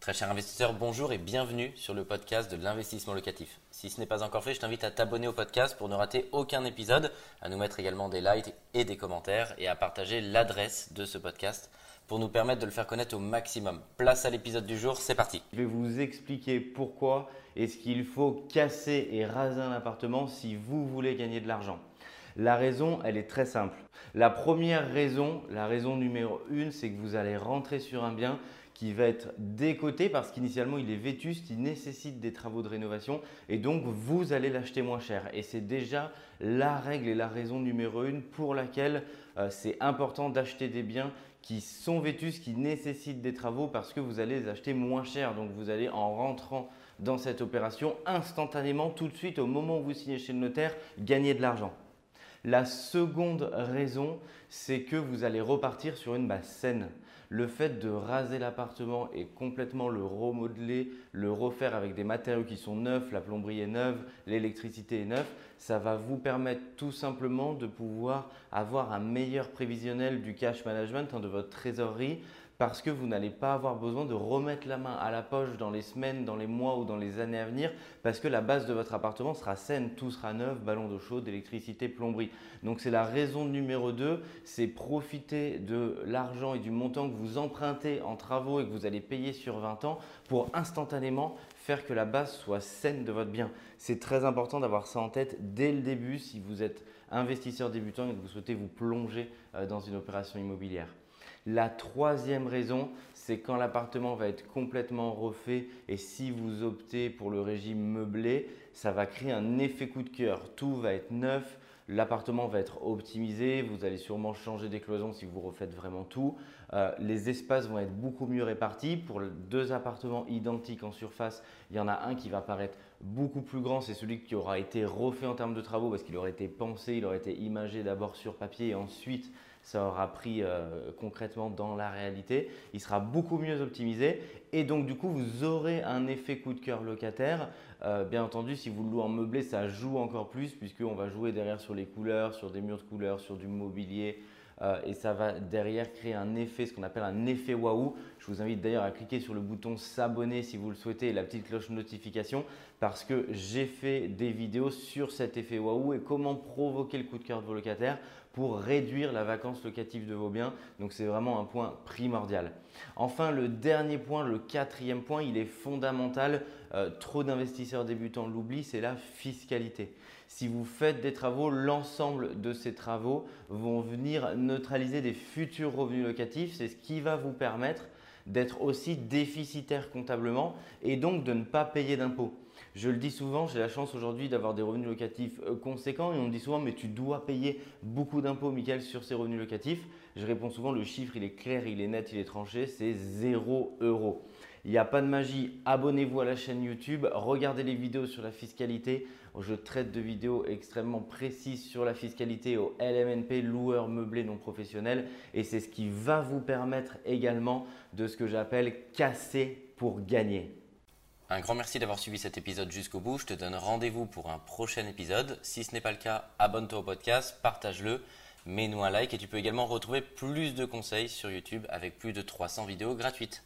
Très cher investisseur, bonjour et bienvenue sur le podcast de l'investissement locatif. Si ce n'est pas encore fait, je t'invite à t'abonner au podcast pour ne rater aucun épisode, à nous mettre également des likes et des commentaires et à partager l'adresse de ce podcast pour nous permettre de le faire connaître au maximum. Place à l'épisode du jour, c'est parti. Je vais vous expliquer pourquoi est-ce qu'il faut casser et raser un appartement si vous voulez gagner de l'argent. La raison, elle est très simple. La première raison, la raison numéro une, c'est que vous allez rentrer sur un bien qui va être décoté parce qu'initialement il est vétuste, il nécessite des travaux de rénovation et donc vous allez l'acheter moins cher. Et c'est déjà la règle et la raison numéro une pour laquelle euh, c'est important d'acheter des biens qui sont vétustes, qui nécessitent des travaux parce que vous allez les acheter moins cher. Donc vous allez en rentrant dans cette opération instantanément, tout de suite au moment où vous signez chez le notaire, gagner de l'argent. La seconde raison, c'est que vous allez repartir sur une base saine. Le fait de raser l'appartement et complètement le remodeler, le refaire avec des matériaux qui sont neufs, la plomberie est neuve, l'électricité est neuve, ça va vous permettre tout simplement de pouvoir avoir un meilleur prévisionnel du cash management, hein, de votre trésorerie, parce que vous n'allez pas avoir besoin de remettre la main à la poche dans les semaines, dans les mois ou dans les années à venir, parce que la base de votre appartement sera saine, tout sera neuf, ballon d'eau chaude, électricité, plomberie. Donc c'est la raison numéro 2, c'est profiter de l'argent et du montant que vous empruntez en travaux et que vous allez payer sur 20 ans pour instantanément faire que la base soit saine de votre bien. C'est très important d'avoir ça en tête dès le début si vous êtes investisseur débutant et que vous souhaitez vous plonger euh, dans une opération immobilière. La troisième raison, c'est quand l'appartement va être complètement refait et si vous optez pour le régime meublé, ça va créer un effet coup de cœur. Tout va être neuf, l'appartement va être optimisé, vous allez sûrement changer des cloisons si vous refaites vraiment tout. Euh, les espaces vont être beaucoup mieux répartis. Pour deux appartements identiques en surface, il y en a un qui va paraître beaucoup plus grand, c'est celui qui aura été refait en termes de travaux parce qu'il aurait été pensé, il aurait été imagé d'abord sur papier et ensuite ça aura pris euh, concrètement dans la réalité. Il sera beaucoup mieux optimisé et donc du coup vous aurez un effet coup de cœur locataire. Euh, bien entendu, si vous le louez en meublé, ça joue encore plus puisqu'on va jouer derrière sur les couleurs, sur des murs de couleurs, sur du mobilier. Euh, et ça va derrière créer un effet, ce qu'on appelle un effet waouh. Je vous invite d'ailleurs à cliquer sur le bouton s'abonner si vous le souhaitez et la petite cloche notification parce que j'ai fait des vidéos sur cet effet waouh et comment provoquer le coup de cœur de vos locataires pour réduire la vacance locative de vos biens. Donc c'est vraiment un point primordial. Enfin, le dernier point, le quatrième point, il est fondamental. Euh, trop d'investisseurs débutants l'oublient, c'est la fiscalité. Si vous faites des travaux, l'ensemble de ces travaux vont venir neutraliser des futurs revenus locatifs. C'est ce qui va vous permettre d'être aussi déficitaire comptablement et donc de ne pas payer d'impôts. Je le dis souvent, j'ai la chance aujourd'hui d'avoir des revenus locatifs euh, conséquents et on me dit souvent mais tu dois payer beaucoup d'impôts Michael sur ces revenus locatifs. Je réponds souvent le chiffre il est clair, il est net, il est tranché, c'est 0 euros. Il n'y a pas de magie, abonnez-vous à la chaîne YouTube, regardez les vidéos sur la fiscalité. Je traite de vidéos extrêmement précises sur la fiscalité au LMNP, loueur meublé non professionnel. Et c'est ce qui va vous permettre également de ce que j'appelle casser pour gagner. Un grand merci d'avoir suivi cet épisode jusqu'au bout. Je te donne rendez-vous pour un prochain épisode. Si ce n'est pas le cas, abonne-toi au podcast, partage-le, mets-nous un like et tu peux également retrouver plus de conseils sur YouTube avec plus de 300 vidéos gratuites.